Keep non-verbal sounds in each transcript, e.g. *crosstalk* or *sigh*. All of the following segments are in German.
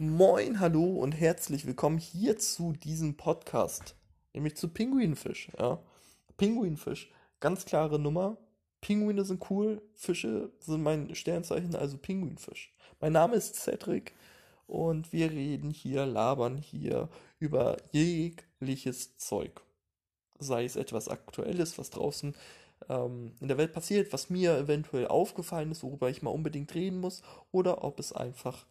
Moin, hallo und herzlich willkommen hier zu diesem Podcast, nämlich zu Pinguinfisch. Ja. Pinguinfisch, ganz klare Nummer. Pinguine sind cool, Fische sind mein Sternzeichen, also Pinguinfisch. Mein Name ist Cedric und wir reden hier, labern hier über jegliches Zeug. Sei es etwas Aktuelles, was draußen ähm, in der Welt passiert, was mir eventuell aufgefallen ist, worüber ich mal unbedingt reden muss, oder ob es einfach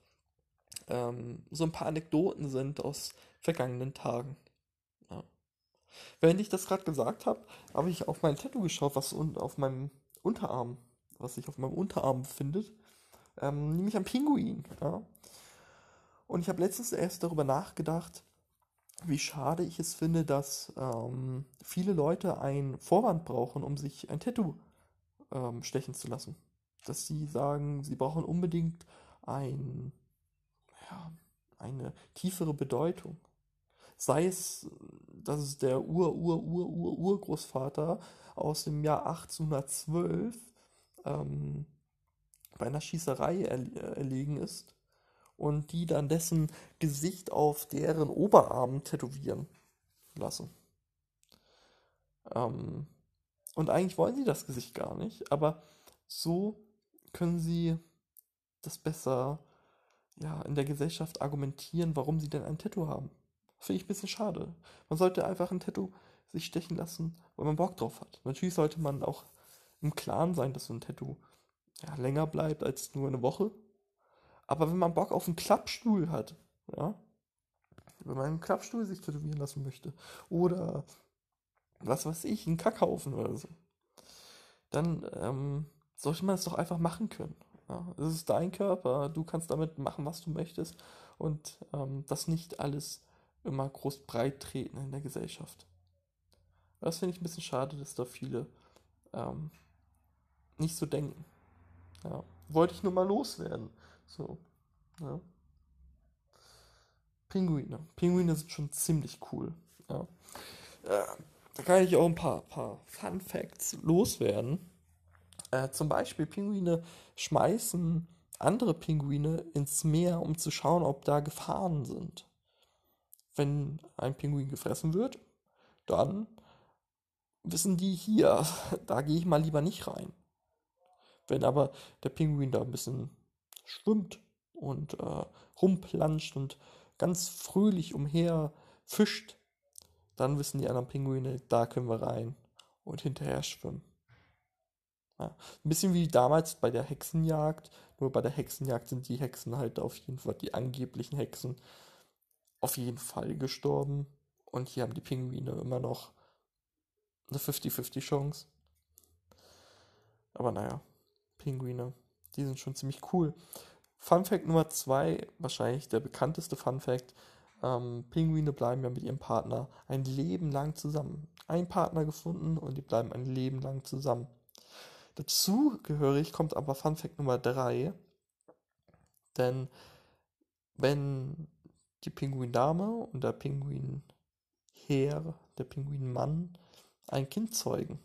ähm, so ein paar Anekdoten sind aus vergangenen Tagen. Ja. Während ich das gerade gesagt habe, habe ich auf mein Tattoo geschaut, was auf meinem Unterarm, was sich auf meinem Unterarm befindet, ähm, nämlich ein Pinguin. Ja. Und ich habe letztens erst darüber nachgedacht, wie schade ich es finde, dass ähm, viele Leute einen Vorwand brauchen, um sich ein Tattoo ähm, stechen zu lassen. Dass sie sagen, sie brauchen unbedingt ein ja, eine tiefere Bedeutung. Sei es, dass es der Ur-Ur-Ur-Ur-Urgroßvater aus dem Jahr 1812 ähm, bei einer Schießerei erlegen ist und die dann dessen Gesicht auf deren Oberarm tätowieren lassen. Ähm, und eigentlich wollen sie das Gesicht gar nicht, aber so können sie das besser ja, in der Gesellschaft argumentieren, warum sie denn ein Tattoo haben. Finde ich ein bisschen schade. Man sollte einfach ein Tattoo sich stechen lassen, weil man Bock drauf hat. Natürlich sollte man auch im Klaren sein, dass so ein Tattoo ja, länger bleibt als nur eine Woche. Aber wenn man Bock auf einen Klappstuhl hat, ja, wenn man einen Klappstuhl sich tätowieren lassen möchte, oder was weiß ich, einen Kackhaufen oder so, dann ähm, sollte man es doch einfach machen können. Ja, es ist dein Körper, du kannst damit machen, was du möchtest und ähm, das nicht alles immer groß breit treten in der Gesellschaft. Das finde ich ein bisschen schade, dass da viele ähm, nicht so denken. Ja, wollte ich nur mal loswerden. So, ja. Pinguine. Pinguine sind schon ziemlich cool. Ja. Äh, da kann ich auch ein paar, paar Fun Facts loswerden. Äh, zum Beispiel Pinguine schmeißen andere Pinguine ins Meer, um zu schauen, ob da Gefahren sind. Wenn ein Pinguin gefressen wird, dann wissen die hier, *laughs* da gehe ich mal lieber nicht rein. Wenn aber der Pinguin da ein bisschen schwimmt und äh, rumplanscht und ganz fröhlich umher fischt, dann wissen die anderen Pinguine, da können wir rein und hinterher schwimmen. Ja. Ein bisschen wie damals bei der Hexenjagd, nur bei der Hexenjagd sind die Hexen halt auf jeden Fall, die angeblichen Hexen, auf jeden Fall gestorben. Und hier haben die Pinguine immer noch eine 50-50 Chance. Aber naja, Pinguine, die sind schon ziemlich cool. Fun Fact Nummer zwei, wahrscheinlich der bekannteste Fun Fact. Ähm, Pinguine bleiben ja mit ihrem Partner ein Leben lang zusammen. Ein Partner gefunden und die bleiben ein Leben lang zusammen. Dazugehörig kommt aber Fun Fact Nummer 3. Denn wenn die Pinguindame und der Pinguinherr, der Pinguinmann, ein Kind zeugen,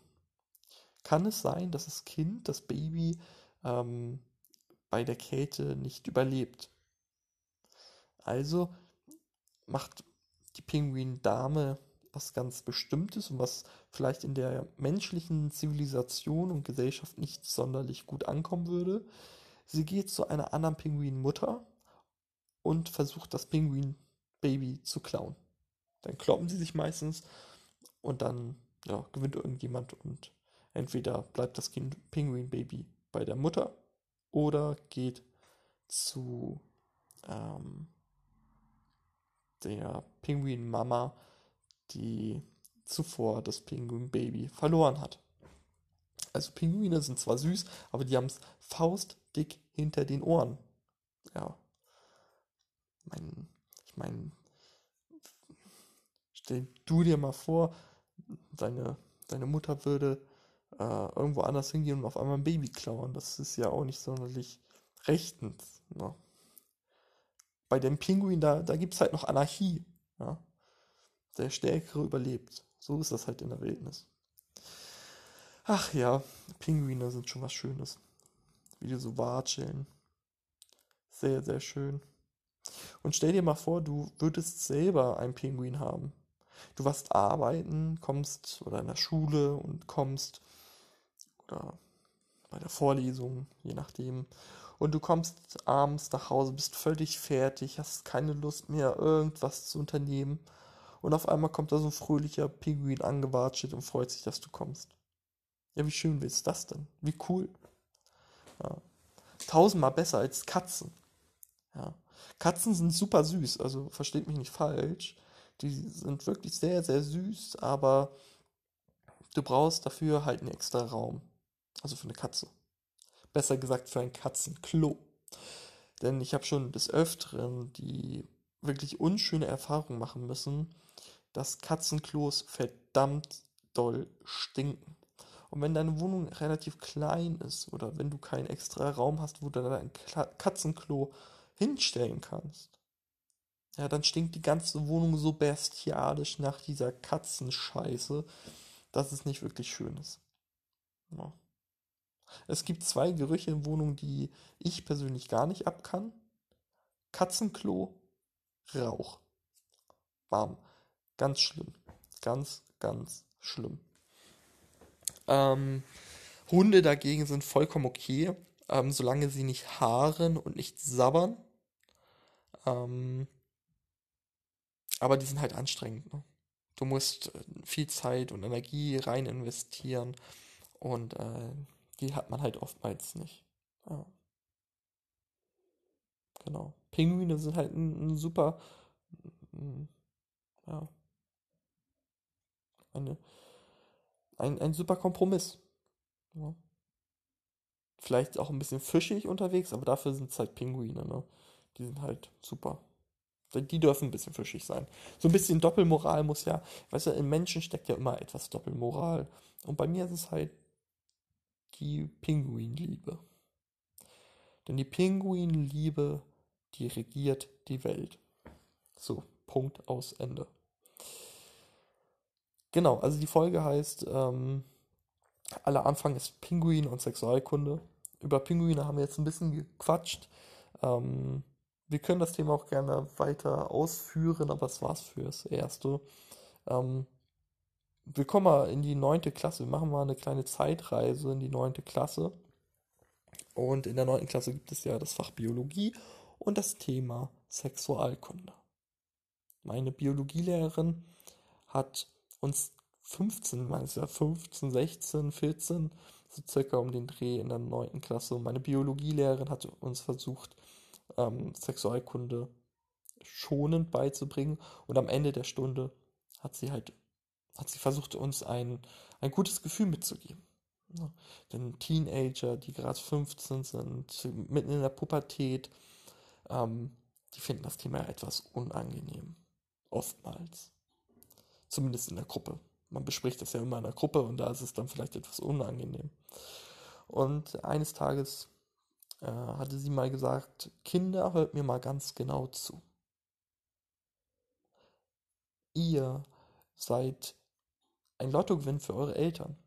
kann es sein, dass das Kind, das Baby, ähm, bei der Kälte nicht überlebt. Also macht die Pinguindame was ganz Bestimmtes und was vielleicht in der menschlichen Zivilisation und Gesellschaft nicht sonderlich gut ankommen würde. Sie geht zu einer anderen Pinguinmutter und versucht das Pinguin-Baby zu klauen. Dann kloppen sie sich meistens und dann ja, gewinnt irgendjemand und entweder bleibt das Kind Pinguin-Baby bei der Mutter oder geht zu ähm, der Pinguin-Mama die zuvor das Pinguin-Baby verloren hat. Also Pinguine sind zwar süß, aber die haben es faustdick hinter den Ohren. Ja. Mein, ich meine, stell du dir mal vor, deine, deine Mutter würde äh, irgendwo anders hingehen und auf einmal ein Baby klauen. Das ist ja auch nicht sonderlich rechtens. Ne? Bei dem Pinguin, da, da gibt es halt noch Anarchie. Ja? Der Stärkere überlebt. So ist das halt in der Wildnis. Ach ja, Pinguine sind schon was Schönes. Wie die so watscheln. Sehr, sehr schön. Und stell dir mal vor, du würdest selber einen Pinguin haben. Du warst arbeiten, kommst oder in der Schule und kommst oder bei der Vorlesung, je nachdem. Und du kommst abends nach Hause, bist völlig fertig, hast keine Lust mehr, irgendwas zu unternehmen. Und auf einmal kommt da so ein fröhlicher Pinguin angewatscht und freut sich, dass du kommst. Ja, wie schön ist das denn? Wie cool. Ja. Tausendmal besser als Katzen. Ja. Katzen sind super süß, also versteht mich nicht falsch. Die sind wirklich sehr, sehr süß, aber du brauchst dafür halt einen extra Raum. Also für eine Katze. Besser gesagt für ein Katzenklo. Denn ich habe schon des Öfteren die wirklich unschöne Erfahrung machen müssen, dass Katzenklos verdammt doll stinken. Und wenn deine Wohnung relativ klein ist oder wenn du keinen extra Raum hast, wo du dein Katzenklo hinstellen kannst, ja, dann stinkt die ganze Wohnung so bestialisch nach dieser Katzenscheiße, dass es nicht wirklich schön ist. Ja. Es gibt zwei Gerüche in Wohnungen, die ich persönlich gar nicht abkann. Katzenklo, Rauch. Bam. Ganz schlimm. Ganz, ganz schlimm. Ähm, Hunde dagegen sind vollkommen okay, ähm, solange sie nicht haaren und nicht sabbern. Ähm, aber die sind halt anstrengend. Ne? Du musst äh, viel Zeit und Energie rein investieren und äh, die hat man halt oftmals nicht. Ja. Genau. Pinguine sind halt ein, ein super, ja, eine, ein, ein super Kompromiss. Ja. Vielleicht auch ein bisschen fischig unterwegs, aber dafür sind es halt Pinguine, ne? Die sind halt super. Die dürfen ein bisschen fischig sein. So ein bisschen Doppelmoral muss ja, weißt du, im Menschen steckt ja immer etwas Doppelmoral. Und bei mir ist es halt die Pinguinliebe. Denn die Pinguinliebe, die regiert die Welt. So, Punkt aus Ende. Genau, also die Folge heißt, ähm, aller Anfang ist Pinguin und Sexualkunde. Über Pinguine haben wir jetzt ein bisschen gequatscht. Ähm, wir können das Thema auch gerne weiter ausführen, aber es war's fürs Erste. Ähm, wir kommen mal in die neunte Klasse. Wir machen mal eine kleine Zeitreise in die neunte Klasse. Und in der neunten Klasse gibt es ja das Fach Biologie und das Thema Sexualkunde. Meine Biologielehrerin hat uns 15, meinst ja 15, 16, 14, so circa um den Dreh in der 9. Klasse. Meine Biologielehrerin hat uns versucht, ähm, Sexualkunde schonend beizubringen. Und am Ende der Stunde hat sie halt, hat sie versucht, uns ein, ein gutes Gefühl mitzugeben. Ja, denn Teenager, die gerade 15 sind, mitten in der Pubertät, ähm, die finden das Thema etwas unangenehm. Oftmals. Zumindest in der Gruppe. Man bespricht das ja immer in der Gruppe und da ist es dann vielleicht etwas unangenehm. Und eines Tages äh, hatte sie mal gesagt, Kinder, hört mir mal ganz genau zu. Ihr seid ein Lottogewinn für eure Eltern.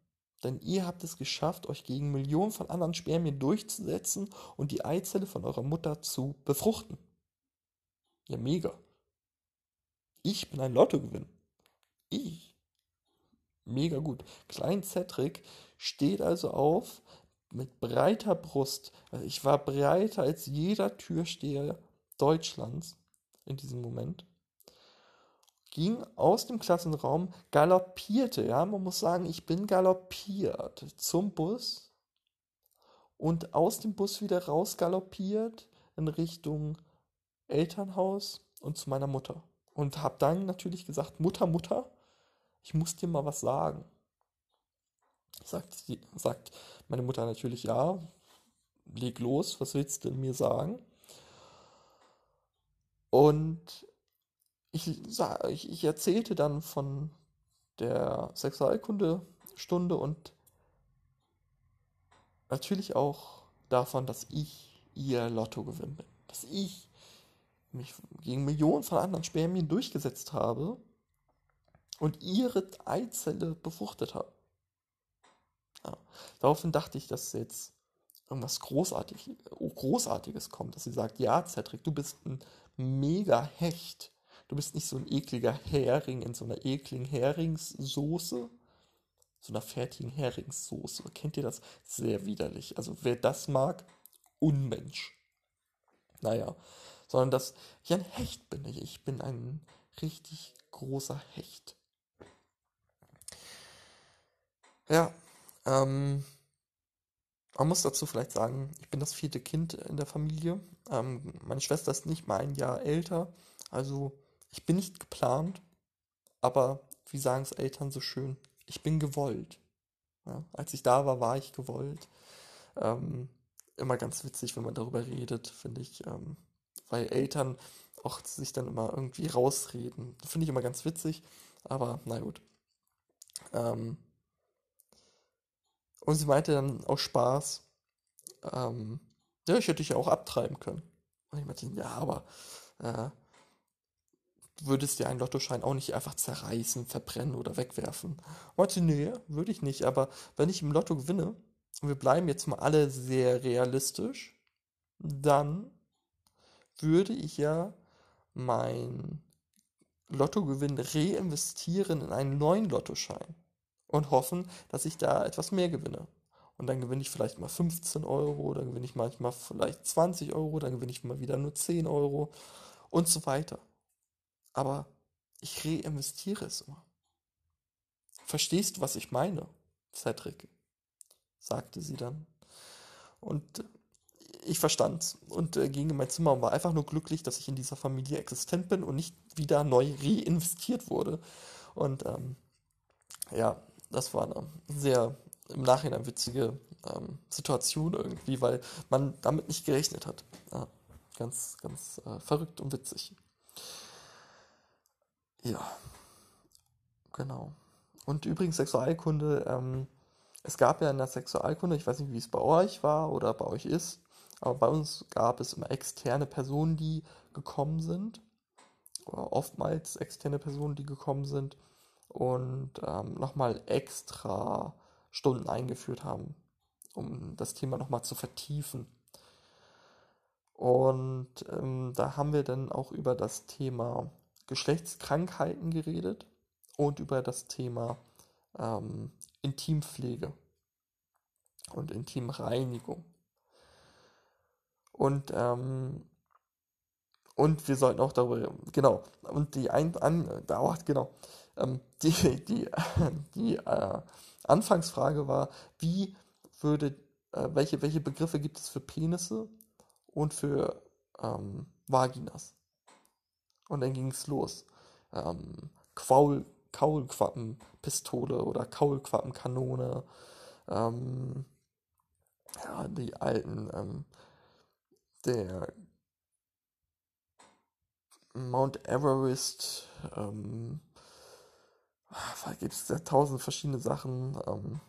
Denn ihr habt es geschafft, euch gegen Millionen von anderen Spermien durchzusetzen und die Eizelle von eurer Mutter zu befruchten. Ja, mega. Ich bin ein Lottogewinn. Ich. Mega gut. Klein Cedric steht also auf mit breiter Brust. Also ich war breiter als jeder Türsteher Deutschlands in diesem Moment. Ging aus dem Klassenraum, galoppierte, ja, man muss sagen, ich bin galoppiert zum Bus und aus dem Bus wieder raus galoppiert in Richtung Elternhaus und zu meiner Mutter. Und habe dann natürlich gesagt, Mutter, Mutter, ich muss dir mal was sagen. Sagt, sagt meine Mutter natürlich, ja, leg los, was willst du mir sagen? Und ich, ich, ich erzählte dann von der Sexualkundestunde und natürlich auch davon, dass ich ihr Lottogewinn bin. Dass ich mich gegen Millionen von anderen Spermien durchgesetzt habe und ihre Eizelle befruchtet habe. Ja. Daraufhin dachte ich, dass jetzt irgendwas Großartig, Großartiges kommt, dass sie sagt, ja, Cedric, du bist ein mega Hecht. Du bist nicht so ein ekliger Hering in so einer ekligen Heringssoße, so einer fertigen Heringssoße. Kennt ihr das? Sehr widerlich. Also wer das mag, Unmensch. Naja, sondern dass ich ein Hecht bin. Ich bin ein richtig großer Hecht. Ja, ähm, man muss dazu vielleicht sagen, ich bin das vierte Kind in der Familie. Ähm, meine Schwester ist nicht mal ein Jahr älter. Also ich bin nicht geplant, aber wie sagen es Eltern so schön, ich bin gewollt. Ja, als ich da war, war ich gewollt. Ähm, immer ganz witzig, wenn man darüber redet, finde ich. Ähm, weil Eltern auch sich dann immer irgendwie rausreden. Finde ich immer ganz witzig, aber na gut. Ähm, und sie meinte dann auch Spaß, ähm, ja, ich hätte dich ja auch abtreiben können. Und ich meinte, ja, aber äh, du würdest dir einen Lottoschein auch nicht einfach zerreißen, verbrennen oder wegwerfen. Meinte, nee, würde ich nicht, aber wenn ich im Lotto gewinne, und wir bleiben jetzt mal alle sehr realistisch, dann würde ich ja mein Lottogewinn reinvestieren in einen neuen Lottoschein und hoffen, dass ich da etwas mehr gewinne. Und dann gewinne ich vielleicht mal 15 Euro, dann gewinne ich manchmal vielleicht 20 Euro, dann gewinne ich mal wieder nur 10 Euro und so weiter. Aber ich reinvestiere es immer. Verstehst du, was ich meine, Cedric? sagte sie dann. Und ich verstand's und äh, ging in mein Zimmer und war einfach nur glücklich, dass ich in dieser Familie existent bin und nicht wieder neu reinvestiert wurde. Und ähm, ja, das war eine sehr im Nachhinein witzige ähm, Situation irgendwie, weil man damit nicht gerechnet hat. Ja, ganz, ganz äh, verrückt und witzig. Ja, genau. Und übrigens Sexualkunde, ähm, es gab ja in der Sexualkunde, ich weiß nicht, wie es bei euch war oder bei euch ist, aber bei uns gab es immer externe Personen, die gekommen sind, oder oftmals externe Personen, die gekommen sind und ähm, nochmal extra Stunden eingeführt haben, um das Thema nochmal zu vertiefen. Und ähm, da haben wir dann auch über das Thema Geschlechtskrankheiten geredet und über das Thema ähm, Intimpflege und Intimreinigung. Und ähm, und wir sollten auch darüber, genau, und die ein, an, dauert, genau, ähm, die, die, *laughs* die äh, Anfangsfrage war, wie würde, äh, welche, welche Begriffe gibt es für Penisse und für ähm, Vaginas? Und dann ging es los. Ähm, Kaul, Kaulquappenpistole oder Kaulquappenkanone. Ähm, ja, die alten, ähm, der Mount Everest, ähm, da gibt es ja tausend verschiedene Sachen. Ähm,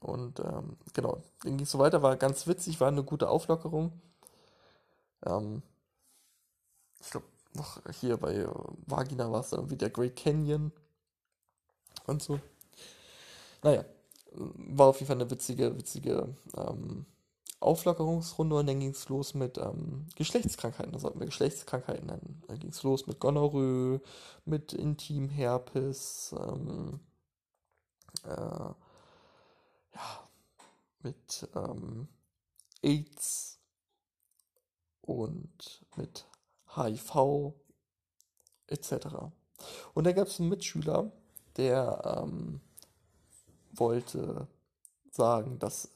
und ähm, genau, dann ging es so weiter, war ganz witzig, war eine gute Auflockerung. Ähm, ich glaube, hier bei Vagina war es dann irgendwie der Great Canyon und so. Naja, war auf jeden Fall eine witzige, witzige ähm, Auflockerungsrunde und dann ging es los mit ähm, Geschlechtskrankheiten. Da sollten wir Geschlechtskrankheiten nennen. Dann ging es los mit Gonorrhoe, mit Intimherpes, ähm, äh, ja, mit ähm, AIDS und mit HIV etc. Und da gab es einen Mitschüler, der ähm, wollte sagen, dass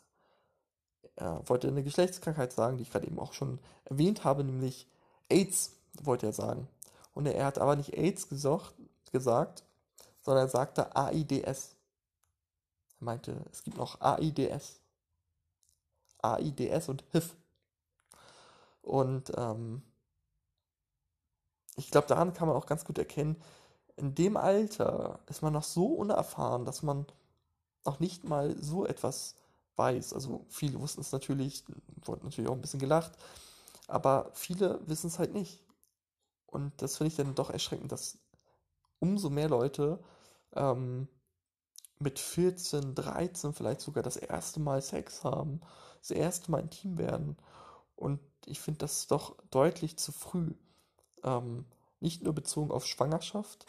er wollte eine Geschlechtskrankheit sagen, die ich gerade eben auch schon erwähnt habe, nämlich AIDS wollte er sagen. Und er hat aber nicht AIDS gesagt, gesagt sondern er sagte AIDS. Er meinte, es gibt noch AIDS. AIDS und HIV. Und ähm, ich glaube, daran kann man auch ganz gut erkennen, in dem Alter ist man noch so unerfahren, dass man noch nicht mal so etwas weiß. Also viele wussten es natürlich, wurden natürlich auch ein bisschen gelacht, aber viele wissen es halt nicht. Und das finde ich dann doch erschreckend, dass umso mehr Leute ähm, mit 14, 13 vielleicht sogar das erste Mal Sex haben, das erste Mal intim werden Und ich finde das doch deutlich zu früh. Ähm, nicht nur bezogen auf Schwangerschaft,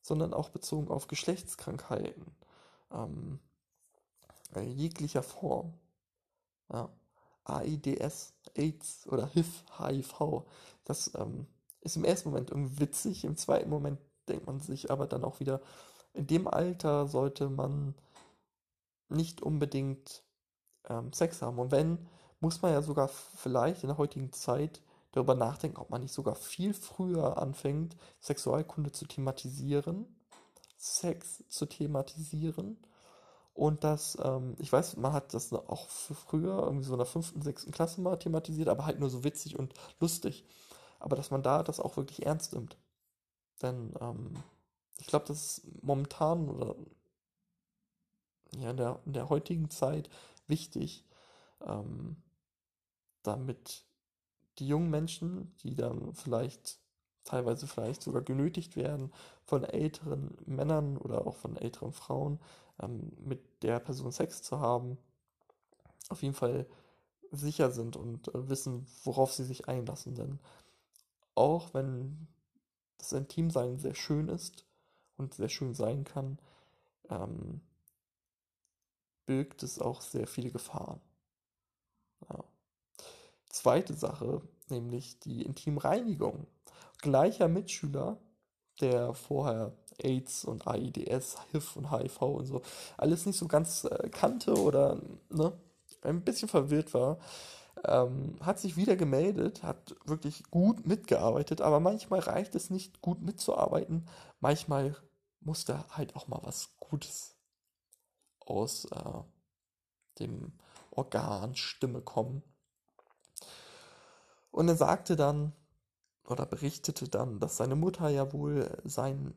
sondern auch bezogen auf Geschlechtskrankheiten. Ähm, äh, jeglicher Form. Ja. AIDS, AIDS oder HIV, HIV. Das ähm, ist im ersten Moment irgendwie witzig, im zweiten Moment denkt man sich aber dann auch wieder, in dem Alter sollte man nicht unbedingt ähm, Sex haben. Und wenn, muss man ja sogar vielleicht in der heutigen Zeit darüber nachdenken, ob man nicht sogar viel früher anfängt, Sexualkunde zu thematisieren, Sex zu thematisieren. Und das, ähm, ich weiß, man hat das auch früher irgendwie so in der fünften, sechsten Klasse mal thematisiert, aber halt nur so witzig und lustig. Aber dass man da das auch wirklich ernst nimmt. Denn ähm, ich glaube, das ist momentan oder ja, in der, in der heutigen Zeit wichtig, ähm, damit die jungen Menschen, die dann vielleicht teilweise vielleicht sogar genötigt werden von älteren Männern oder auch von älteren Frauen, ähm, mit der Person Sex zu haben, auf jeden Fall sicher sind und äh, wissen, worauf sie sich einlassen. Denn auch wenn das Intimsein sehr schön ist und sehr schön sein kann, ähm, birgt es auch sehr viele Gefahren. Ja. Zweite Sache, nämlich die Intimreinigung. Gleicher Mitschüler, der vorher AIDS und AIDS, HIV und HIV und so alles nicht so ganz äh, kannte oder ne, ein bisschen verwirrt war, ähm, hat sich wieder gemeldet, hat wirklich gut mitgearbeitet, aber manchmal reicht es nicht, gut mitzuarbeiten. Manchmal muss da halt auch mal was Gutes aus äh, dem Organ Stimme kommen. Und er sagte dann oder berichtete dann, dass seine Mutter ja wohl sein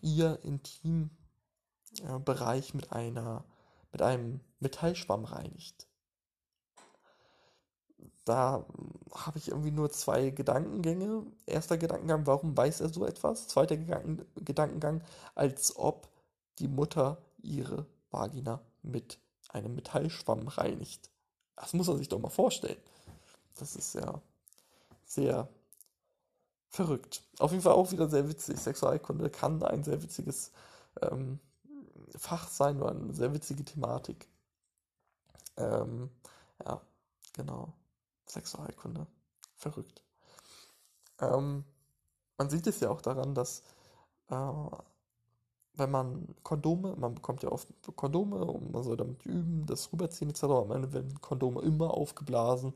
ihr Intimbereich äh, mit einer mit einem Metallschwamm reinigt da habe ich irgendwie nur zwei Gedankengänge. Erster Gedankengang, warum weiß er so etwas? Zweiter Gedanken, Gedankengang, als ob die Mutter ihre Vagina mit einem Metallschwamm reinigt. Das muss man sich doch mal vorstellen. Das ist ja sehr verrückt. Auf jeden Fall auch wieder sehr witzig. Sexualkunde kann ein sehr witziges ähm, Fach sein oder eine sehr witzige Thematik. Ähm, ja, genau. Sexualkunde. Verrückt. Ähm, man sieht es ja auch daran, dass äh, wenn man Kondome, man bekommt ja oft Kondome und man soll damit üben, das rüberziehen etc. Am Ende werden Kondome immer aufgeblasen.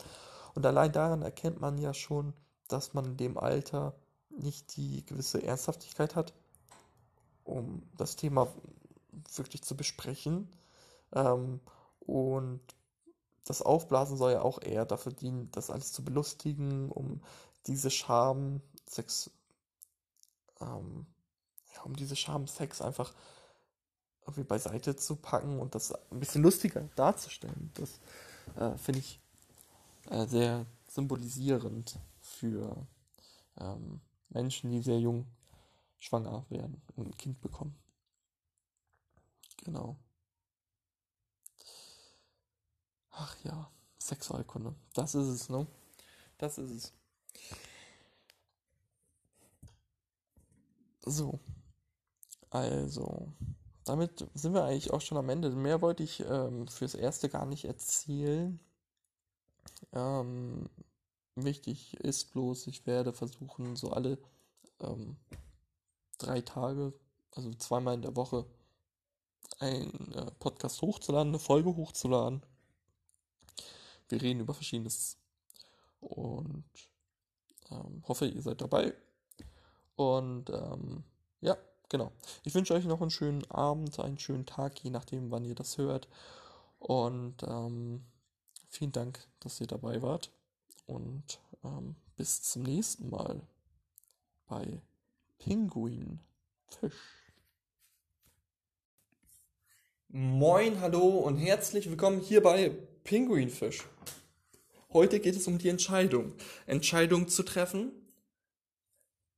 Und allein daran erkennt man ja schon, dass man in dem Alter nicht die gewisse Ernsthaftigkeit hat, um das Thema wirklich zu besprechen. Ähm, und das Aufblasen soll ja auch eher dafür dienen, das alles zu belustigen, um diese Scham, Sex, ähm, ja, um diese Scham, Sex einfach irgendwie beiseite zu packen und das ein bisschen lustiger darzustellen. Das äh, finde ich äh, sehr symbolisierend für ähm, Menschen, die sehr jung schwanger werden und ein Kind bekommen. Genau. Ach ja, Sexualkunde. Das ist es, ne? Das ist es. So. Also, damit sind wir eigentlich auch schon am Ende. Mehr wollte ich ähm, fürs Erste gar nicht erzählen. Ähm, wichtig ist bloß, ich werde versuchen, so alle ähm, drei Tage, also zweimal in der Woche, einen äh, Podcast hochzuladen, eine Folge hochzuladen. Wir reden über Verschiedenes. Und ähm, hoffe, ihr seid dabei. Und ähm, ja, genau. Ich wünsche euch noch einen schönen Abend, einen schönen Tag, je nachdem, wann ihr das hört. Und ähm, vielen Dank, dass ihr dabei wart. Und ähm, bis zum nächsten Mal bei Pinguin Fisch. Moin, hallo und herzlich willkommen hier bei Pinguinfisch. Heute geht es um die Entscheidung. Entscheidung zu treffen,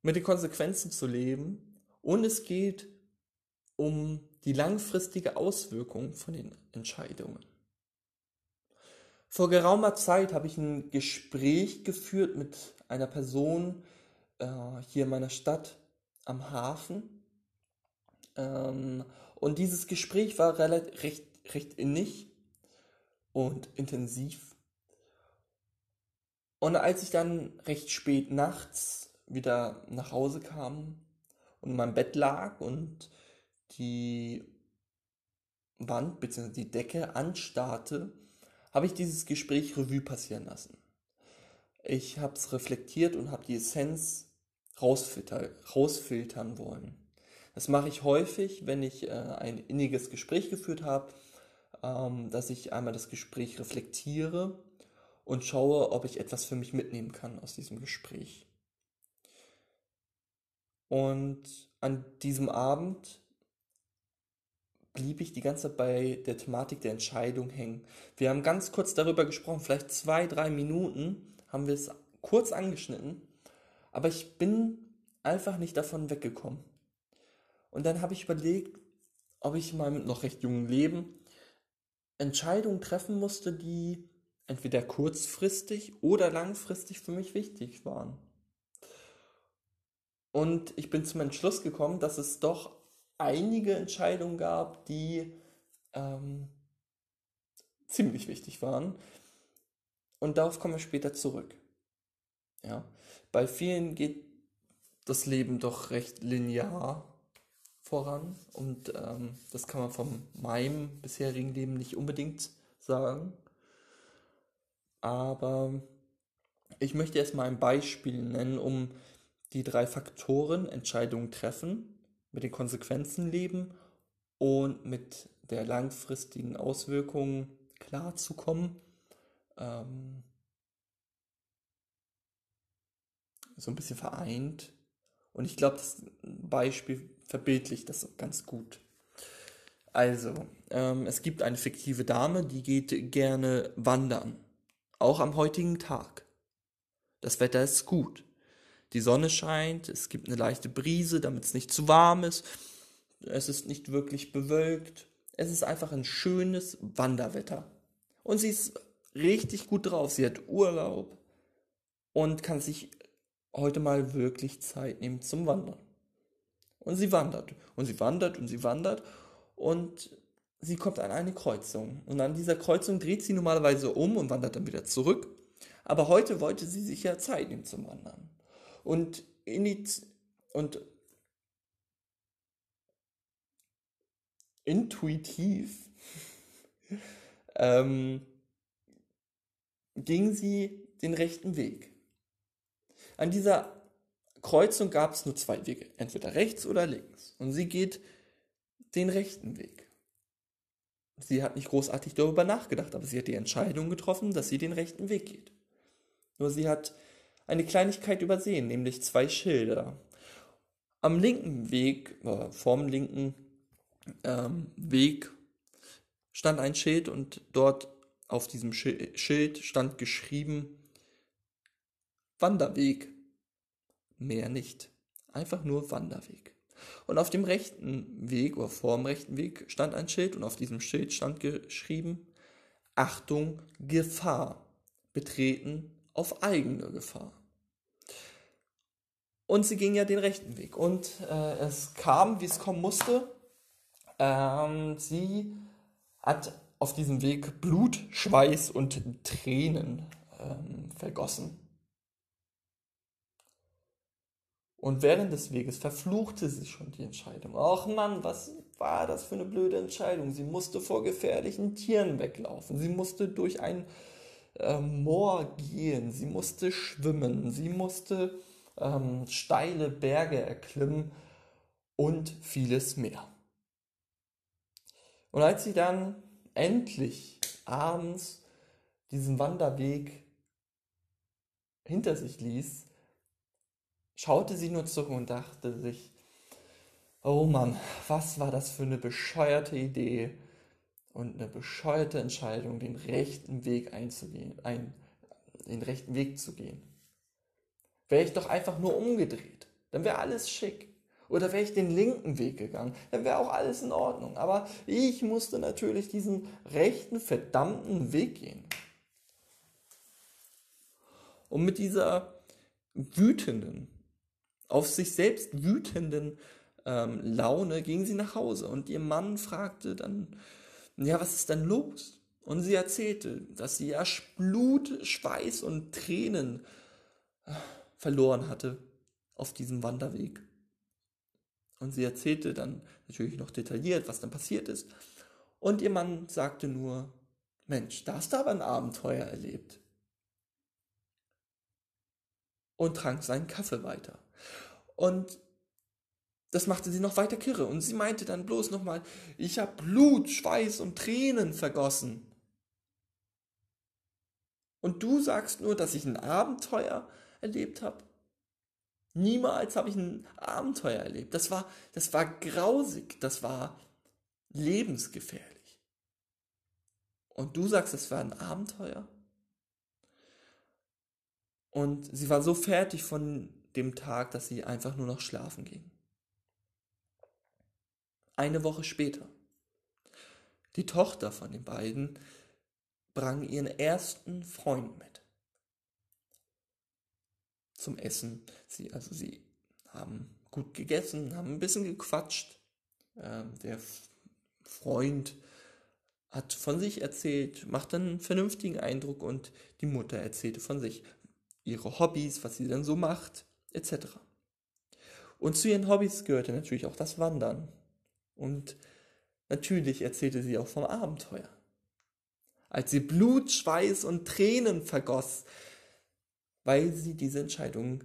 mit den Konsequenzen zu leben und es geht um die langfristige Auswirkung von den Entscheidungen. Vor geraumer Zeit habe ich ein Gespräch geführt mit einer Person äh, hier in meiner Stadt am Hafen. Ähm, und dieses Gespräch war relativ, recht, recht innig und intensiv. Und als ich dann recht spät nachts wieder nach Hause kam und in meinem Bett lag und die Wand bzw. die Decke anstarrte, habe ich dieses Gespräch Revue passieren lassen. Ich habe es reflektiert und habe die Essenz rausfilter rausfiltern wollen. Das mache ich häufig, wenn ich äh, ein inniges Gespräch geführt habe, ähm, dass ich einmal das Gespräch reflektiere und schaue, ob ich etwas für mich mitnehmen kann aus diesem Gespräch. Und an diesem Abend blieb ich die ganze Zeit bei der Thematik der Entscheidung hängen. Wir haben ganz kurz darüber gesprochen, vielleicht zwei, drei Minuten haben wir es kurz angeschnitten, aber ich bin einfach nicht davon weggekommen. Und dann habe ich überlegt, ob ich in meinem noch recht jungen Leben Entscheidungen treffen musste, die entweder kurzfristig oder langfristig für mich wichtig waren. Und ich bin zum Entschluss gekommen, dass es doch einige Entscheidungen gab, die ähm, ziemlich wichtig waren. Und darauf kommen wir später zurück. Ja, bei vielen geht das Leben doch recht linear voran und ähm, das kann man von meinem bisherigen Leben nicht unbedingt sagen. Aber ich möchte erstmal ein Beispiel nennen, um die drei Faktoren Entscheidungen treffen, mit den Konsequenzen leben und mit der langfristigen Auswirkung klarzukommen. Ähm, so ein bisschen vereint. Und ich glaube, das Beispiel verbildlicht das ganz gut. Also, ähm, es gibt eine fiktive Dame, die geht gerne wandern. Auch am heutigen Tag. Das Wetter ist gut. Die Sonne scheint, es gibt eine leichte Brise, damit es nicht zu warm ist. Es ist nicht wirklich bewölkt. Es ist einfach ein schönes Wanderwetter. Und sie ist richtig gut drauf. Sie hat Urlaub und kann sich heute mal wirklich Zeit nehmen zum Wandern. Und sie wandert und sie wandert und sie wandert und sie kommt an eine Kreuzung. Und an dieser Kreuzung dreht sie normalerweise um und wandert dann wieder zurück. Aber heute wollte sie sich ja Zeit nehmen zum Wandern. Und, und intuitiv *laughs* ähm, ging sie den rechten Weg. An dieser Kreuzung gab es nur zwei Wege, entweder rechts oder links. Und sie geht den rechten Weg. Sie hat nicht großartig darüber nachgedacht, aber sie hat die Entscheidung getroffen, dass sie den rechten Weg geht. Nur sie hat eine Kleinigkeit übersehen, nämlich zwei Schilder. Am linken Weg, äh, vorm linken ähm, Weg, stand ein Schild und dort auf diesem Schild stand geschrieben Wanderweg. Mehr nicht. Einfach nur Wanderweg. Und auf dem rechten Weg oder vor dem rechten Weg stand ein Schild und auf diesem Schild stand geschrieben, Achtung, Gefahr, betreten auf eigene Gefahr. Und sie ging ja den rechten Weg. Und äh, es kam, wie es kommen musste. Ähm, sie hat auf diesem Weg Blut, Schweiß und Tränen ähm, vergossen. Und während des Weges verfluchte sie schon die Entscheidung. Ach Mann, was war das für eine blöde Entscheidung? Sie musste vor gefährlichen Tieren weglaufen. Sie musste durch ein äh, Moor gehen. Sie musste schwimmen. Sie musste ähm, steile Berge erklimmen und vieles mehr. Und als sie dann endlich abends diesen Wanderweg hinter sich ließ, schaute sie nur zurück und dachte sich, oh Mann, was war das für eine bescheuerte Idee und eine bescheuerte Entscheidung, den rechten Weg einzugehen, ein, den rechten Weg zu gehen. Wäre ich doch einfach nur umgedreht, dann wäre alles schick. Oder wäre ich den linken Weg gegangen, dann wäre auch alles in Ordnung. Aber ich musste natürlich diesen rechten, verdammten Weg gehen. Und mit dieser wütenden, auf sich selbst wütenden ähm, Laune ging sie nach Hause und ihr Mann fragte dann, ja, was ist denn los? Und sie erzählte, dass sie erst Blut, Schweiß und Tränen verloren hatte auf diesem Wanderweg. Und sie erzählte dann natürlich noch detailliert, was dann passiert ist. Und ihr Mann sagte nur, Mensch, da hast du aber ein Abenteuer erlebt. Und trank seinen Kaffee weiter. Und das machte sie noch weiter kirre. Und sie meinte dann bloß nochmal, ich habe Blut, Schweiß und Tränen vergossen. Und du sagst nur, dass ich ein Abenteuer erlebt habe? Niemals habe ich ein Abenteuer erlebt. Das war, das war grausig, das war lebensgefährlich. Und du sagst, es war ein Abenteuer? Und sie war so fertig von dem Tag, dass sie einfach nur noch schlafen ging. Eine Woche später. Die Tochter von den beiden brang ihren ersten Freund mit zum Essen. Sie, also sie haben gut gegessen, haben ein bisschen gequatscht. Ähm, der Freund hat von sich erzählt, macht einen vernünftigen Eindruck und die Mutter erzählte von sich ihre Hobbys, was sie denn so macht, etc. Und zu ihren Hobbys gehörte natürlich auch das Wandern. Und natürlich erzählte sie auch vom Abenteuer. Als sie Blut, Schweiß und Tränen vergoss, weil sie diese Entscheidung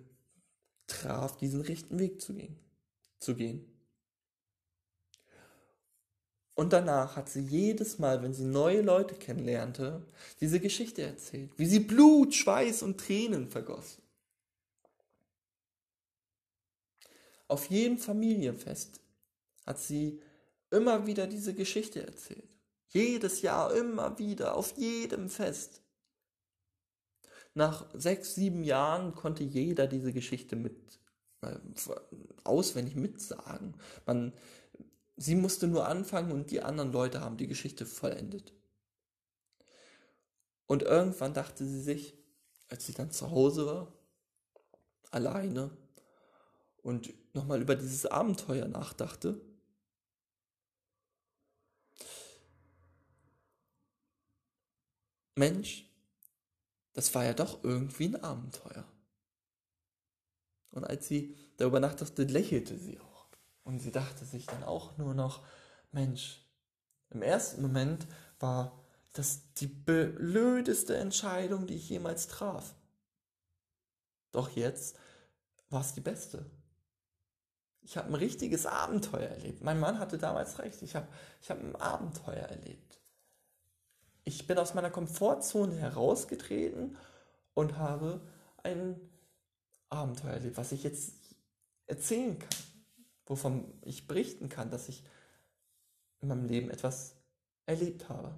traf, diesen rechten Weg zu gehen. Zu gehen. Und danach hat sie jedes Mal, wenn sie neue Leute kennenlernte, diese Geschichte erzählt, wie sie Blut, Schweiß und Tränen vergoss. Auf jedem Familienfest hat sie immer wieder diese Geschichte erzählt. Jedes Jahr immer wieder, auf jedem Fest. Nach sechs, sieben Jahren konnte jeder diese Geschichte mit äh, auswendig mitsagen. Man, sie musste nur anfangen und die anderen Leute haben die Geschichte vollendet. Und irgendwann dachte sie sich, als sie dann zu Hause war, alleine und nochmal über dieses Abenteuer nachdachte, Mensch, das war ja doch irgendwie ein Abenteuer. Und als sie darüber nachdachte, lächelte sie auch. Und sie dachte sich dann auch nur noch, Mensch, im ersten Moment war das die blödeste Entscheidung, die ich jemals traf. Doch jetzt war es die beste. Ich habe ein richtiges Abenteuer erlebt. Mein Mann hatte damals recht. Ich habe ich hab ein Abenteuer erlebt ich bin aus meiner Komfortzone herausgetreten und habe ein Abenteuer erlebt, was ich jetzt erzählen kann, wovon ich berichten kann, dass ich in meinem Leben etwas erlebt habe.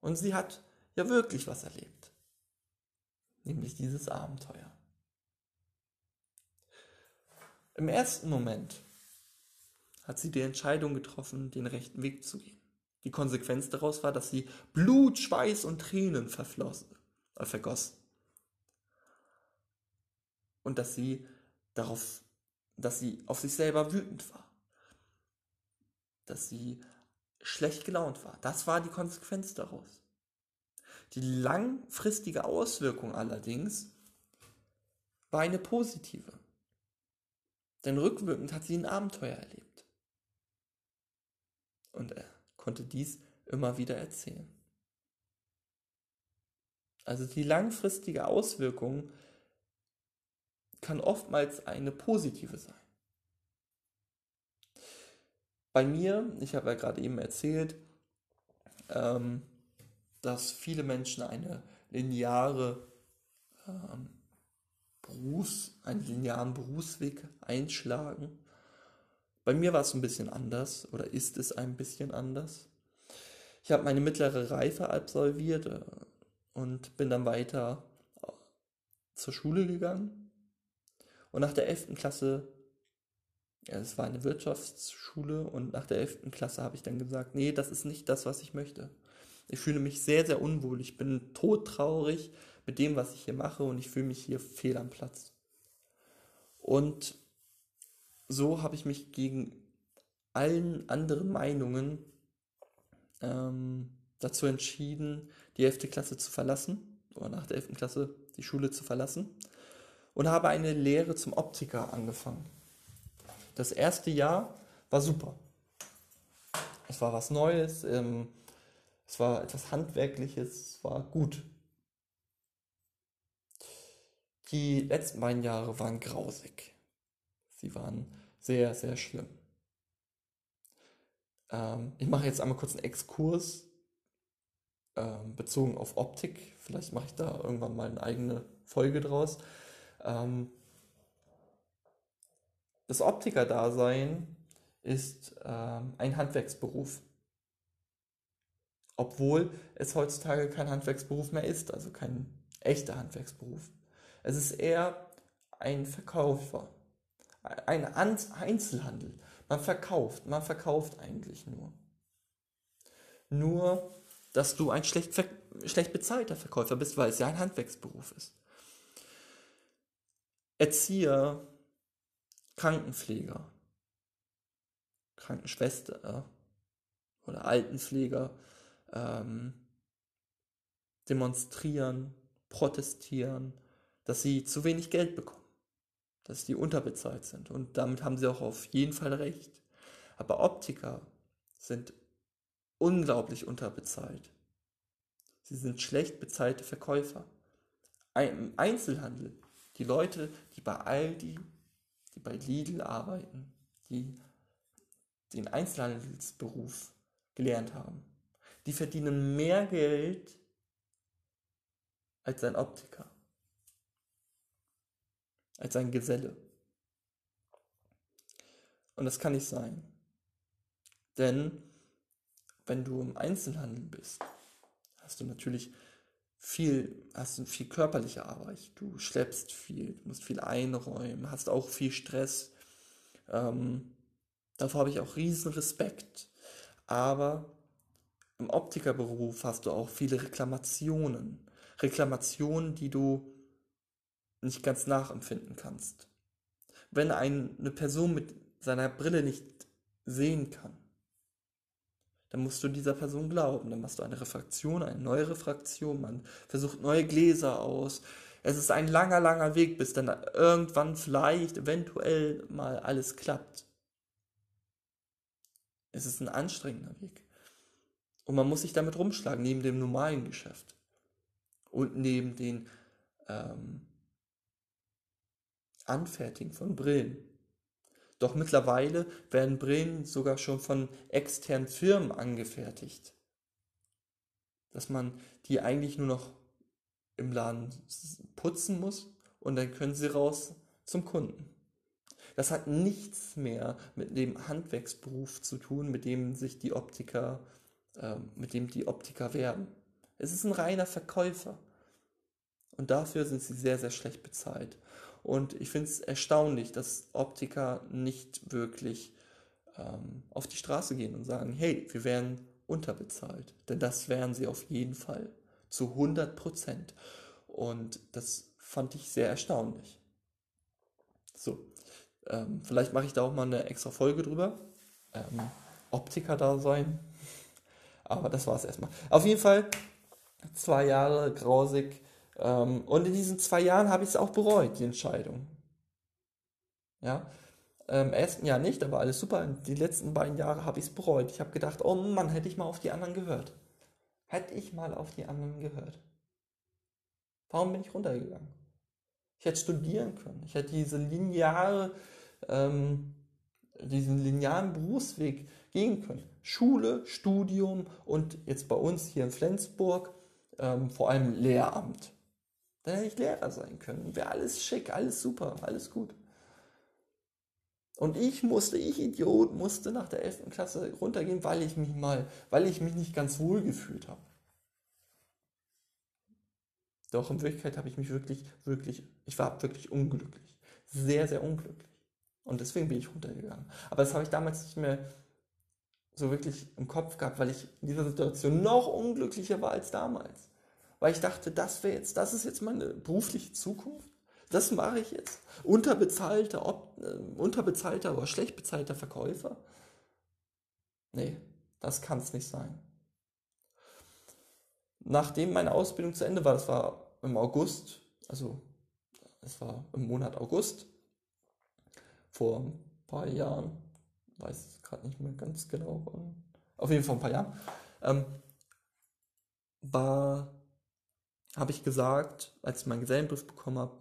Und sie hat ja wirklich was erlebt, nämlich dieses Abenteuer. Im ersten Moment hat sie die Entscheidung getroffen, den rechten Weg zu gehen. Die Konsequenz daraus war, dass sie Blut, Schweiß und Tränen verfloss, äh, vergoss. Und dass sie darauf, dass sie auf sich selber wütend war. Dass sie schlecht gelaunt war. Das war die Konsequenz daraus. Die langfristige Auswirkung allerdings war eine positive. Denn rückwirkend hat sie ein Abenteuer erlebt. Und er konnte dies immer wieder erzählen. Also die langfristige Auswirkung kann oftmals eine positive sein. Bei mir, ich habe ja gerade eben erzählt, ähm, dass viele Menschen eine lineare ähm, Berufs-, einen linearen Berufsweg einschlagen. Bei mir war es ein bisschen anders oder ist es ein bisschen anders. Ich habe meine mittlere Reife absolviert äh, und bin dann weiter äh, zur Schule gegangen. Und nach der 11. Klasse, ja, es war eine Wirtschaftsschule, und nach der 11. Klasse habe ich dann gesagt, nee, das ist nicht das, was ich möchte. Ich fühle mich sehr, sehr unwohl. Ich bin todtraurig mit dem, was ich hier mache und ich fühle mich hier fehl am Platz. Und so habe ich mich gegen allen anderen Meinungen ähm, dazu entschieden, die 11. Klasse zu verlassen oder nach der 11. Klasse die Schule zu verlassen und habe eine Lehre zum Optiker angefangen. Das erste Jahr war super. Es war was Neues, ähm, es war etwas Handwerkliches, es war gut. Die letzten beiden Jahre waren grausig. Sie waren sehr, sehr schlimm. Ähm, ich mache jetzt einmal kurz einen Exkurs ähm, bezogen auf Optik. Vielleicht mache ich da irgendwann mal eine eigene Folge draus. Ähm, das Optiker-Dasein ist ähm, ein Handwerksberuf. Obwohl es heutzutage kein Handwerksberuf mehr ist, also kein echter Handwerksberuf. Es ist eher ein Verkäufer, ein Einzelhandel. Man verkauft, man verkauft eigentlich nur. Nur, dass du ein schlecht, schlecht bezahlter Verkäufer bist, weil es ja ein Handwerksberuf ist. Erzieher, Krankenpfleger, Krankenschwester oder Altenpfleger ähm, demonstrieren, protestieren, dass sie zu wenig Geld bekommen, dass die unterbezahlt sind. Und damit haben sie auch auf jeden Fall recht. Aber Optiker sind unglaublich unterbezahlt. Sie sind schlecht bezahlte Verkäufer. Im Einzelhandel, die Leute, die bei Aldi, die bei Lidl arbeiten, die den Einzelhandelsberuf gelernt haben, die verdienen mehr Geld als ein Optiker, als ein Geselle. Und das kann nicht sein. Denn wenn du im Einzelhandel bist, hast du natürlich viel, hast viel körperliche Arbeit. Du schleppst viel, du musst viel einräumen, hast auch viel Stress. Ähm, davor habe ich auch riesen Respekt. Aber im Optikerberuf hast du auch viele Reklamationen. Reklamationen, die du nicht ganz nachempfinden kannst. Wenn ein, eine Person mit seiner Brille nicht sehen kann, dann musst du dieser Person glauben. Dann machst du eine Refraktion, eine neue Refraktion, man versucht neue Gläser aus. Es ist ein langer, langer Weg, bis dann irgendwann vielleicht, eventuell mal alles klappt. Es ist ein anstrengender Weg. Und man muss sich damit rumschlagen, neben dem normalen Geschäft. Und neben den ähm, Anfertigen von Brillen. Doch mittlerweile werden Brillen sogar schon von externen Firmen angefertigt. Dass man die eigentlich nur noch im Laden putzen muss und dann können sie raus zum Kunden. Das hat nichts mehr mit dem Handwerksberuf zu tun, mit dem sich die Optiker ähm, mit dem die Optiker werben. Es ist ein reiner Verkäufer. Und dafür sind sie sehr, sehr schlecht bezahlt. Und ich finde es erstaunlich, dass Optiker nicht wirklich ähm, auf die Straße gehen und sagen, hey, wir werden unterbezahlt. Denn das wären sie auf jeden Fall. Zu 100 Prozent. Und das fand ich sehr erstaunlich. So, ähm, vielleicht mache ich da auch mal eine extra Folge drüber. Ähm, Optiker da sein, aber das war es erstmal. Auf jeden Fall zwei Jahre grausig. Ähm, und in diesen zwei Jahren habe ich es auch bereut, die Entscheidung. Ja. Im ähm, ersten Jahr nicht, aber alles super. Die letzten beiden Jahre habe ich es bereut. Ich habe gedacht, oh Mann, hätte ich mal auf die anderen gehört. Hätte ich mal auf die anderen gehört. Warum bin ich runtergegangen? Ich hätte studieren können. Ich hätte diese lineare, ähm, diesen linearen Berufsweg gehen können. Schule, Studium und jetzt bei uns hier in Flensburg ähm, vor allem Lehramt. Dann hätte ich Lehrer sein können. Wäre alles schick, alles super, alles gut. Und ich musste, ich Idiot, musste nach der 11. Klasse runtergehen, weil ich mich mal, weil ich mich nicht ganz wohl gefühlt habe. Doch in Wirklichkeit habe ich mich wirklich, wirklich, ich war wirklich unglücklich. Sehr, sehr unglücklich. Und deswegen bin ich runtergegangen. Aber das habe ich damals nicht mehr so wirklich im Kopf gehabt, weil ich in dieser Situation noch unglücklicher war als damals. Weil ich dachte, das wäre jetzt, das ist jetzt meine berufliche Zukunft. Das mache ich jetzt. Unterbezahlter, ob, äh, unterbezahlter oder schlecht bezahlter Verkäufer. Nee, das kann es nicht sein. Nachdem meine Ausbildung zu Ende war, das war im August, also es war im Monat August, vor ein paar Jahren, weiß gerade nicht mehr ganz genau, auf jeden Fall ein paar Jahren, ähm, war, habe ich gesagt, als ich meinen Gesellenbrief bekommen habe,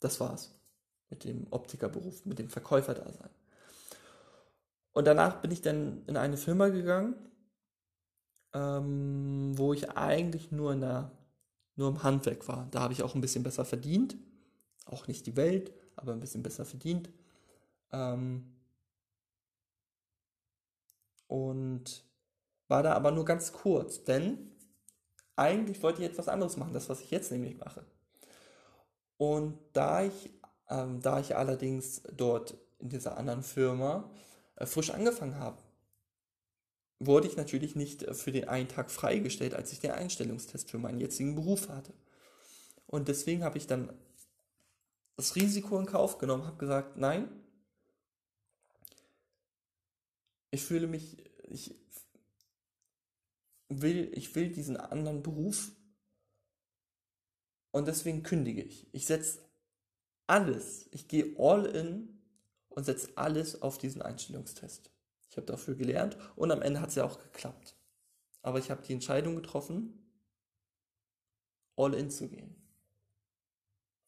das war's mit dem Optikerberuf, mit dem Verkäuferdasein. Und danach bin ich dann in eine Firma gegangen, ähm, wo ich eigentlich nur in der, nur im Handwerk war. Da habe ich auch ein bisschen besser verdient, auch nicht die Welt, aber ein bisschen besser verdient. Ähm, und war da aber nur ganz kurz, denn eigentlich wollte ich etwas anderes machen, das was ich jetzt nämlich mache. Und da ich, ähm, da ich allerdings dort in dieser anderen Firma äh, frisch angefangen habe, wurde ich natürlich nicht äh, für den einen Tag freigestellt, als ich den Einstellungstest für meinen jetzigen Beruf hatte. Und deswegen habe ich dann das Risiko in Kauf genommen, habe gesagt, nein, ich fühle mich, ich will, ich will diesen anderen Beruf und deswegen kündige ich. Ich setze alles, ich gehe all in und setze alles auf diesen Einstellungstest. Ich habe dafür gelernt und am Ende hat es ja auch geklappt. Aber ich habe die Entscheidung getroffen, all in zu gehen.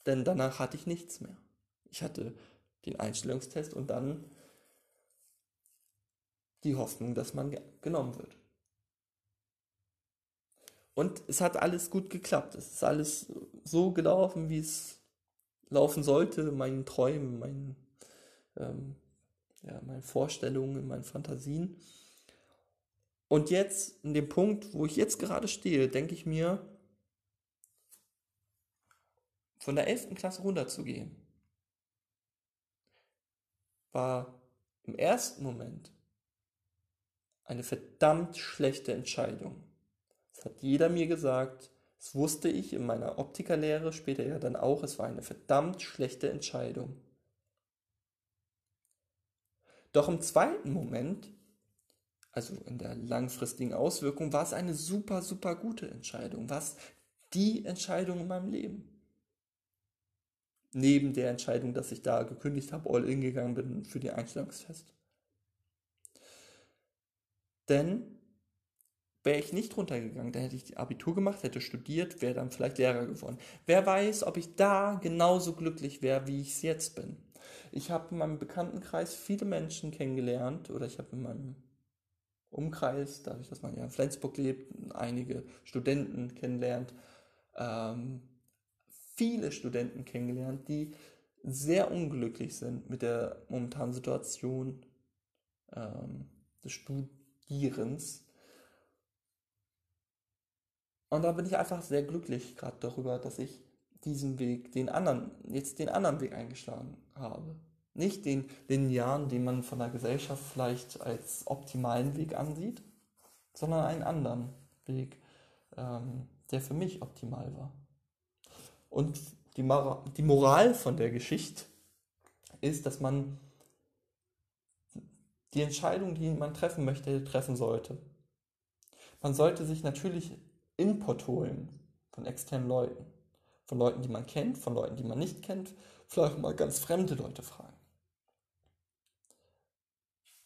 Denn danach hatte ich nichts mehr. Ich hatte den Einstellungstest und dann die Hoffnung, dass man genommen wird. Und es hat alles gut geklappt. Es ist alles so gelaufen, wie es laufen sollte, meinen Träumen, meinen, ähm, ja, meinen Vorstellungen, meinen Fantasien. Und jetzt, in dem Punkt, wo ich jetzt gerade stehe, denke ich mir, von der 11. Klasse runterzugehen, war im ersten Moment eine verdammt schlechte Entscheidung. Das hat jeder mir gesagt, das wusste ich in meiner Optikerlehre, später ja dann auch, es war eine verdammt schlechte Entscheidung. Doch im zweiten Moment, also in der langfristigen Auswirkung, war es eine super, super gute Entscheidung. Was die Entscheidung in meinem Leben. Neben der Entscheidung, dass ich da gekündigt habe, all in gegangen bin für die Einstellungstest. Denn Wäre ich nicht runtergegangen, dann hätte ich Abitur gemacht, hätte studiert, wäre dann vielleicht Lehrer geworden. Wer weiß, ob ich da genauso glücklich wäre, wie ich es jetzt bin. Ich habe in meinem Bekanntenkreis viele Menschen kennengelernt oder ich habe in meinem Umkreis, dadurch, dass man ja in Flensburg lebt, einige Studenten kennenlernt, ähm, viele Studenten kennengelernt, die sehr unglücklich sind mit der momentanen Situation ähm, des Studierens und da bin ich einfach sehr glücklich gerade darüber, dass ich diesen Weg, den anderen, jetzt den anderen Weg eingeschlagen habe. Nicht den linearen, den man von der Gesellschaft vielleicht als optimalen Weg ansieht, sondern einen anderen Weg, ähm, der für mich optimal war. Und die, Mor die Moral von der Geschichte ist, dass man die Entscheidung, die man treffen möchte, treffen sollte. Man sollte sich natürlich Input holen von externen Leuten. Von Leuten, die man kennt, von Leuten, die man nicht kennt, vielleicht mal ganz fremde Leute fragen.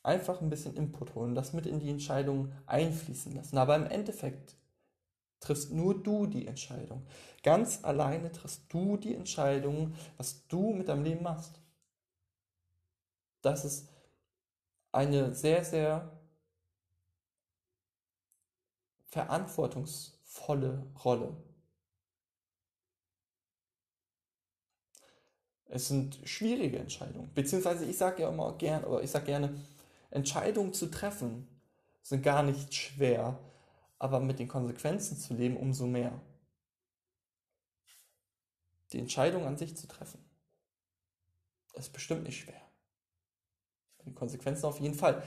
Einfach ein bisschen Input holen, das mit in die Entscheidung einfließen lassen. Aber im Endeffekt triffst nur du die Entscheidung. Ganz alleine triffst du die Entscheidung, was du mit deinem Leben machst. Das ist eine sehr, sehr verantwortungs volle Rolle. Es sind schwierige Entscheidungen, beziehungsweise ich sage ja immer gerne, oder ich sage gerne, Entscheidungen zu treffen sind gar nicht schwer, aber mit den Konsequenzen zu leben umso mehr. Die Entscheidung an sich zu treffen, ist bestimmt nicht schwer. Die Konsequenzen auf jeden Fall.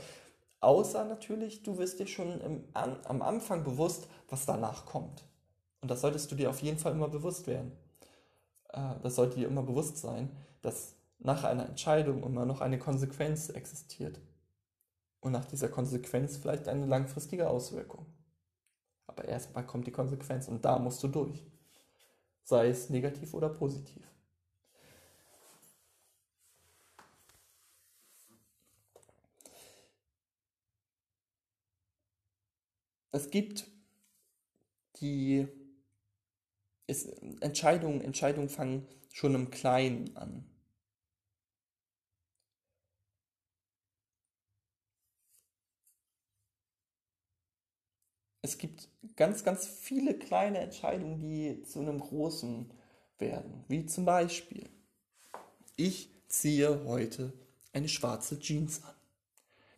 Außer natürlich, du wirst dir schon im, an, am Anfang bewusst, was danach kommt. Und das solltest du dir auf jeden Fall immer bewusst werden. Äh, das sollte dir immer bewusst sein, dass nach einer Entscheidung immer noch eine Konsequenz existiert. Und nach dieser Konsequenz vielleicht eine langfristige Auswirkung. Aber erstmal kommt die Konsequenz und da musst du durch. Sei es negativ oder positiv. Es gibt die es, Entscheidungen, Entscheidungen fangen schon im Kleinen an. es gibt ganz, ganz viele kleine Entscheidungen, die zu einem großen werden. Wie zum Beispiel, ich ziehe heute eine schwarze Jeans an.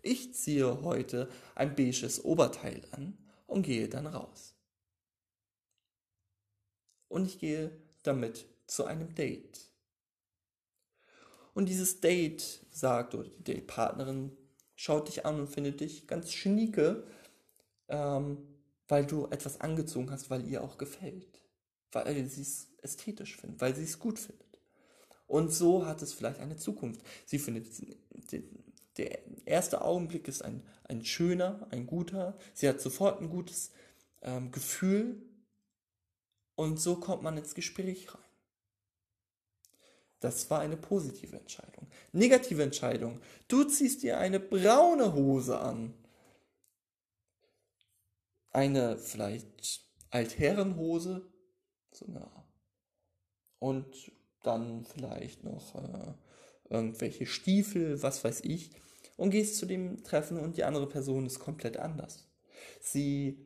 Ich ziehe heute ein beiges Oberteil an und gehe dann raus. Und ich gehe damit zu einem Date. Und dieses Date sagt, oder die Datepartnerin schaut dich an und findet dich ganz schnieke, ähm, weil du etwas angezogen hast, weil ihr auch gefällt. Weil sie es ästhetisch findet, weil sie es gut findet. Und so hat es vielleicht eine Zukunft. Sie findet, der erste Augenblick ist ein, ein schöner, ein guter. Sie hat sofort ein gutes ähm, Gefühl. Und so kommt man ins Gespräch rein. Das war eine positive Entscheidung. Negative Entscheidung. Du ziehst dir eine braune Hose an eine vielleicht Altherrenhose, so eine, und dann vielleicht noch äh, irgendwelche Stiefel, was weiß ich, und gehst zu dem Treffen und die andere Person ist komplett anders. Sie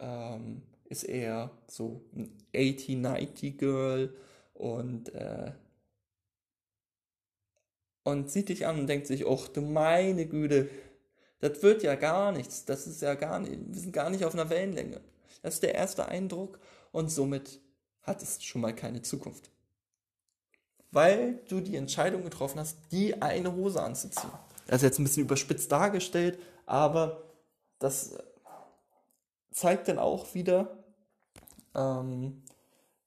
ähm, ist eher so ein 80-90 Girl und äh, und sieht dich an und denkt sich, ach du meine Güte, das wird ja gar nichts. Das ist ja gar nicht, wir sind gar nicht auf einer Wellenlänge. Das ist der erste Eindruck und somit hat es schon mal keine Zukunft. Weil du die Entscheidung getroffen hast, die eine Hose anzuziehen. Das ist jetzt ein bisschen überspitzt dargestellt, aber das zeigt dann auch wieder, ähm,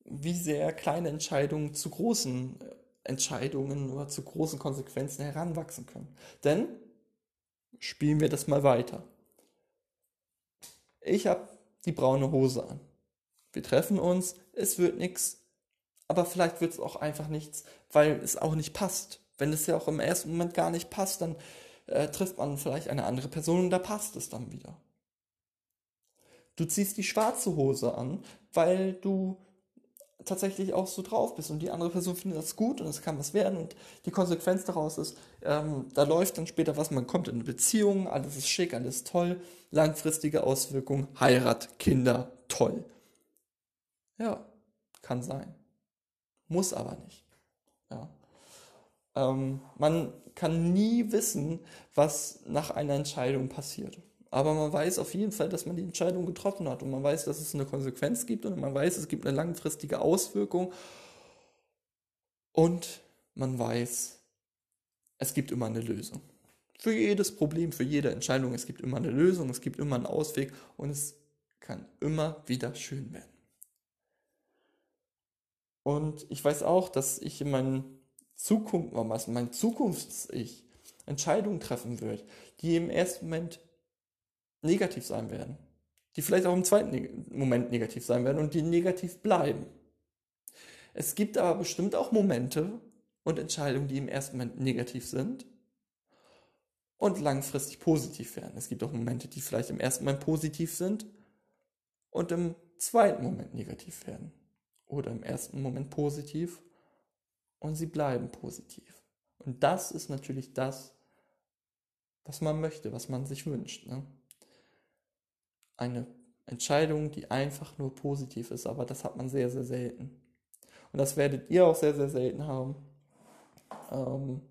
wie sehr kleine Entscheidungen zu großen Entscheidungen oder zu großen Konsequenzen heranwachsen können. Denn spielen wir das mal weiter. Ich habe die braune Hose an. Wir treffen uns, es wird nichts, aber vielleicht wird es auch einfach nichts, weil es auch nicht passt. Wenn es ja auch im ersten Moment gar nicht passt, dann äh, trifft man vielleicht eine andere Person und da passt es dann wieder. Du ziehst die schwarze Hose an, weil du tatsächlich auch so drauf bist und die andere Person findet das gut und es kann was werden und die Konsequenz daraus ist, ähm, da läuft dann später was, man kommt in eine Beziehung, alles ist schick, alles toll, langfristige Auswirkungen, Heirat, Kinder, toll. Ja, kann sein. Muss aber nicht. Ja. Ähm, man kann nie wissen, was nach einer Entscheidung passiert. Aber man weiß auf jeden Fall, dass man die Entscheidung getroffen hat und man weiß, dass es eine Konsequenz gibt und man weiß, es gibt eine langfristige Auswirkung und man weiß, es gibt immer eine Lösung. Für jedes Problem, für jede Entscheidung, es gibt immer eine Lösung, es gibt immer einen Ausweg und es kann immer wieder schön werden. Und ich weiß auch, dass ich in meinem Zukunft, mein Zukunfts-Ich Entscheidungen treffen wird, die im ersten Moment negativ sein werden. Die vielleicht auch im zweiten Moment negativ sein werden und die negativ bleiben. Es gibt aber bestimmt auch Momente und Entscheidungen, die im ersten Moment negativ sind und langfristig positiv werden. Es gibt auch Momente, die vielleicht im ersten Moment positiv sind und im zweiten Moment negativ werden. Oder im ersten Moment positiv und sie bleiben positiv. Und das ist natürlich das, was man möchte, was man sich wünscht. Ne? eine Entscheidung, die einfach nur positiv ist, aber das hat man sehr, sehr selten. Und das werdet ihr auch sehr, sehr selten haben. Ähm,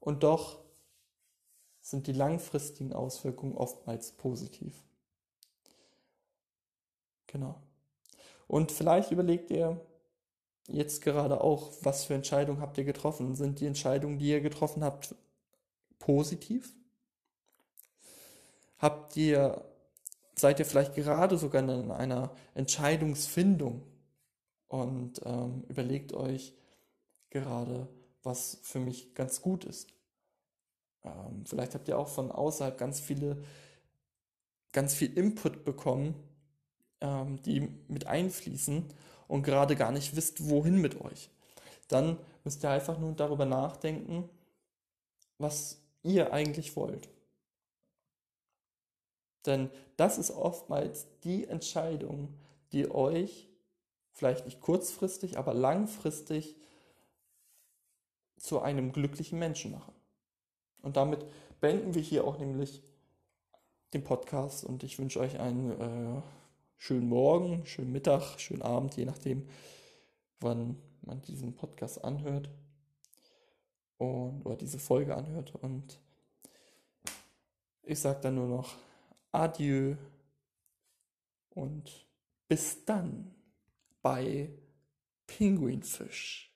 und doch sind die langfristigen Auswirkungen oftmals positiv. Genau. Und vielleicht überlegt ihr jetzt gerade auch, was für Entscheidungen habt ihr getroffen? Sind die Entscheidungen, die ihr getroffen habt, positiv? habt ihr, seid ihr vielleicht gerade sogar in einer Entscheidungsfindung und ähm, überlegt euch gerade, was für mich ganz gut ist. Ähm, vielleicht habt ihr auch von außerhalb ganz viele, ganz viel Input bekommen, ähm, die mit einfließen und gerade gar nicht wisst, wohin mit euch. Dann müsst ihr einfach nur darüber nachdenken, was ihr eigentlich wollt. Denn das ist oftmals die Entscheidung, die euch vielleicht nicht kurzfristig, aber langfristig zu einem glücklichen Menschen machen. Und damit beenden wir hier auch nämlich den Podcast und ich wünsche euch einen äh, schönen Morgen, schönen Mittag, schönen Abend, je nachdem, wann man diesen Podcast anhört und oder diese Folge anhört. Und ich sage dann nur noch Adieu und bis dann bei Pinguinfisch.